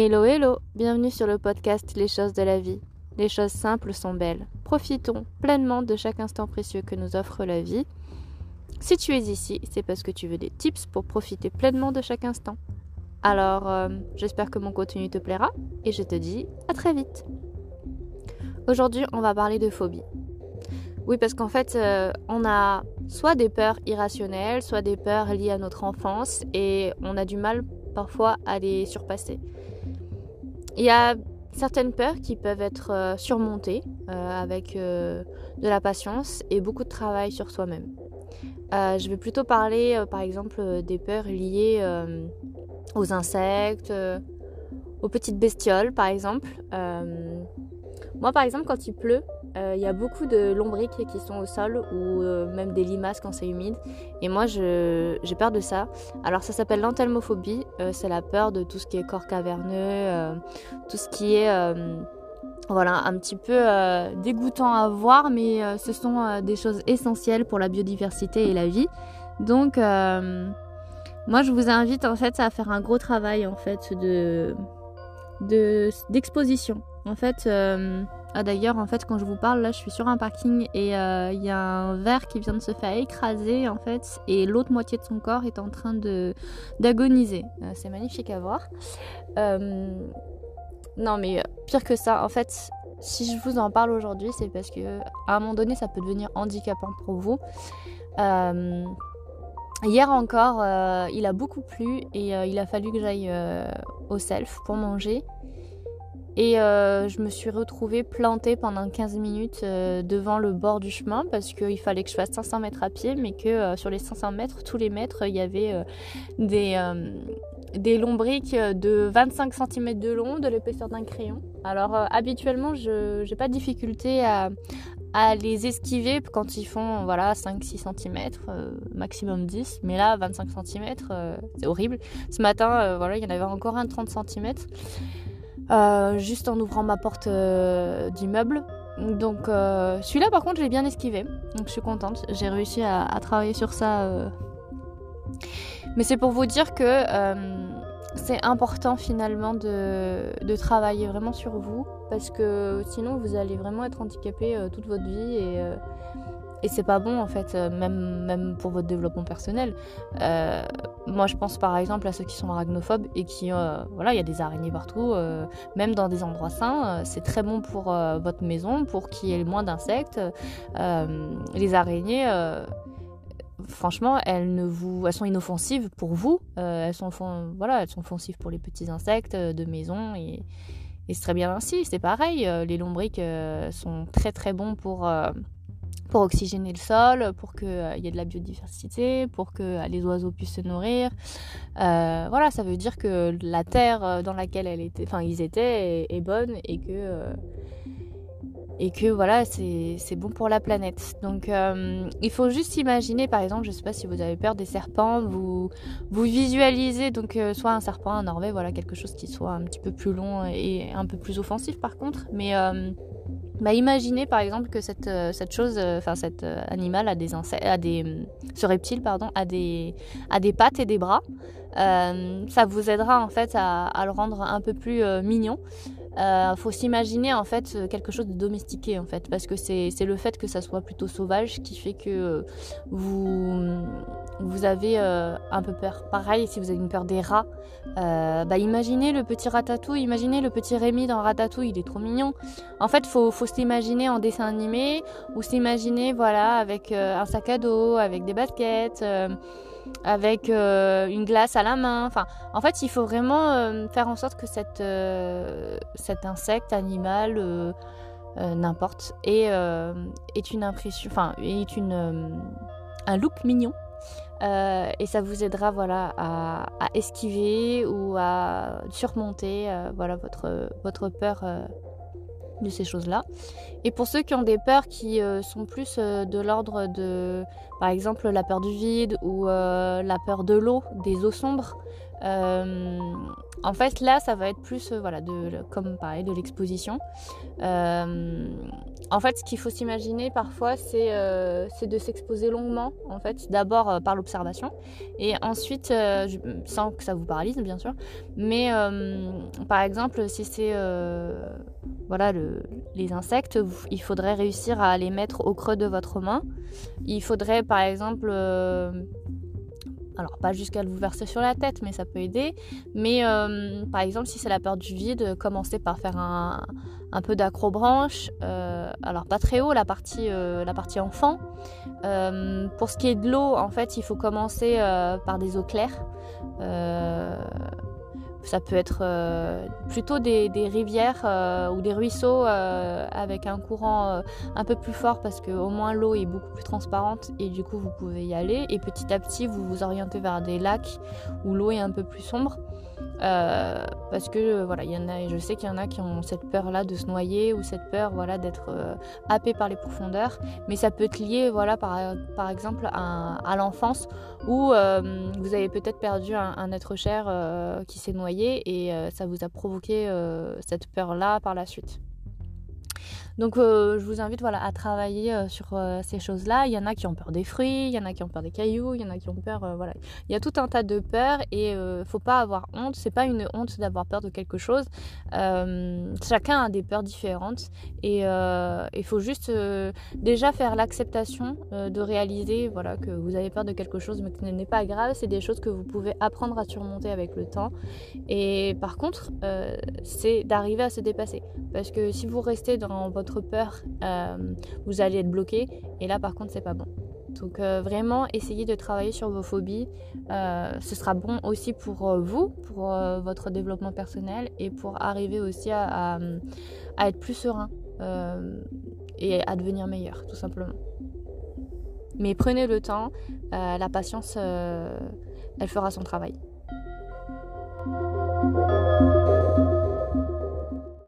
Hello hello, bienvenue sur le podcast Les choses de la vie. Les choses simples sont belles. Profitons pleinement de chaque instant précieux que nous offre la vie. Si tu es ici, c'est parce que tu veux des tips pour profiter pleinement de chaque instant. Alors, euh, j'espère que mon contenu te plaira et je te dis à très vite. Aujourd'hui, on va parler de phobie. Oui, parce qu'en fait, euh, on a soit des peurs irrationnelles, soit des peurs liées à notre enfance et on a du mal parfois à les surpasser. Il y a certaines peurs qui peuvent être euh, surmontées euh, avec euh, de la patience et beaucoup de travail sur soi-même. je vais plutôt parler par exemple des peurs liées aux insectes, aux petites bestioles par exemple. moi par exemple quand il pleut, il y a beaucoup de lombriques qui sont au sol ou euh, même des limaces quand c'est humide. Et moi, j'ai peur de ça. Alors, ça s'appelle l'entelmophobie. Euh, c'est la peur de tout ce qui est corps caverneux, tout ce qui est voilà, un petit peu dégoûtant à voir, mais ce sont des choses essentielles pour la biodiversité et la vie. Donc, moi, je vous invite en fait à faire un gros travail en fait de d'exposition. en fait, ah, d'ailleurs, en fait, quand je vous parle, là, je suis sur un parking et euh, il y a un verre qui vient de se faire écraser, en fait, et l'autre moitié de son corps est en train d'agoniser. Euh, c'est magnifique à voir. Euh, non, mais pire que ça, en fait, si je vous en parle aujourd'hui, c'est parce que à un moment donné, ça peut devenir handicapant pour vous. Hier encore, il a beaucoup plu et il a fallu que j'aille au self pour manger. Et euh, je me suis retrouvée plantée pendant 15 minutes euh, devant le bord du chemin parce qu'il fallait que je fasse 500 mètres à pied, mais que euh, sur les 500 mètres, tous les mètres, il y avait des, des lombriques de 25 cm de long, de l'épaisseur d'un crayon. Alors habituellement, je n'ai pas de difficulté à, les esquiver quand ils font voilà 5-6 cm, maximum 10, mais là 25 cm, c'est horrible. Ce matin, voilà, il y en avait encore un 30 cm. Euh, juste en ouvrant ma porte euh, d'immeuble. Donc euh, celui-là par contre je l'ai bien esquivé, donc je suis contente, j'ai réussi à, travailler sur ça. Mais c'est pour vous dire que c'est important finalement de, travailler vraiment sur vous, parce que sinon vous allez vraiment être handicapé toute votre vie et et c'est pas bon en fait, euh, même, même pour votre développement personnel. Euh, moi je pense par exemple à ceux qui sont arachnophobes et qui, euh, voilà, il y a des araignées partout, même dans des endroits sains. c'est très bon pour votre maison, pour qu'il y ait moins d'insectes. les araignées, franchement, elles, ne vous, elles sont inoffensives pour vous. elles, sont, voilà, elles sont offensives pour les petits insectes de maison et, c'est très bien ainsi. C'est pareil, les lombriques sont très très bons pour pour oxygéner le sol, pour qu'il euh, y ait de la biodiversité, pour que euh, les oiseaux puissent se nourrir. Euh, voilà, ça veut dire que la terre dans laquelle elle était, ils étaient est, bonne et que, et que voilà, c'est bon pour la planète. Donc il faut juste imaginer, par exemple, je ne sais pas si vous avez peur des serpents, vous, vous visualisez donc soit un serpent, un orvet, voilà, quelque chose qui soit un petit peu plus long et un peu plus offensif par contre, mais bah, imaginez par exemple que cette, euh, cette chose, euh, enfin cet euh, animal a des insectes, a des, ce reptile pardon, a des, a des pattes et des bras. ça vous aidera en fait à le rendre un peu plus mignon. Il faut s'imaginer en fait quelque chose de domestiqué en fait parce que c'est le fait que ça soit plutôt sauvage qui fait que vous vous avez euh, un peu peur. Pareil, si vous avez une peur des rats, euh, bah imaginez le petit ratatouille, imaginez le petit Rémi dans Ratatouille, il est trop mignon. En fait, faut, faut s'imaginer en dessin animé ou s'imaginer voilà avec euh, un sac à dos, avec des baskets, avec une glace à la main. Enfin, en fait, il faut vraiment faire en sorte que cette, cet insecte, animal, n'importe, est, est une impression, enfin, est une un look mignon. Euh, et ça vous aidera voilà, à, esquiver ou à surmonter euh, voilà, votre, peur euh, de ces choses-là. Et pour ceux qui ont des peurs qui sont plus de l'ordre de par exemple la peur du vide ou la peur de l'eau, des eaux sombres. en fait, là, ça va être plus, voilà, de, comme pareil, de l'exposition. en fait, ce qu'il faut s'imaginer parfois, c'est de s'exposer longuement, en fait, d'abord par l'observation, et ensuite, sans que ça vous paralyse, bien sûr, mais par exemple, si c'est voilà, les insectes, il faudrait réussir à les mettre au creux de votre main. Il faudrait par exemple, euh, alors pas jusqu'à vous verser sur la tête, mais ça peut aider. Mais euh, par exemple, si c'est la peur du vide, commencez par faire un, peu d'acrobranche. Euh, alors pas très haut, la partie, la partie enfant. pour ce qui est de l'eau, en fait, il faut commencer par des eaux claires. Ça peut être euh, plutôt des, rivières euh, ou des ruisseaux euh, avec un courant un peu plus fort parce qu'au moins l'eau est beaucoup plus transparente et du coup vous pouvez y aller. Et petit à petit vous vous orientez vers des lacs où l'eau est un peu plus sombre. Parce que voilà, il y en a, je sais qu'il y en a qui ont cette peur-là de se noyer ou cette peur voilà d'être happé par les profondeurs, mais ça peut être lié voilà par, par exemple à, l'enfance où vous avez peut-être perdu un, être cher qui s'est noyé et ça vous a provoqué cette peur-là par la suite? Donc euh, je vous invite voilà, à travailler euh, sur euh, ces choses-là. Il y en a qui ont peur des fruits, il y en a qui ont peur des cailloux, il y en a qui ont peur... voilà. Il y a tout un tas de peurs et il faut pas avoir honte. C'est pas une honte d'avoir peur de quelque chose. chacun a des peurs différentes et il faut juste déjà faire l'acceptation de réaliser voilà, que vous avez peur de quelque chose mais que ce n'est pas grave. C'est des choses que vous pouvez apprendre à surmonter avec le temps. Et par contre, c'est d'arriver à se dépasser. Parce que si vous restez dans votre peur, euh, vous allez être bloqué. Et là, par contre, c'est pas bon. Donc euh, vraiment, essayez de travailler sur vos phobies. Euh, ce sera bon aussi pour vous, pour votre développement personnel et pour arriver aussi à être plus serein et à devenir meilleur, tout simplement. Mais prenez le temps, la patience, elle fera son travail.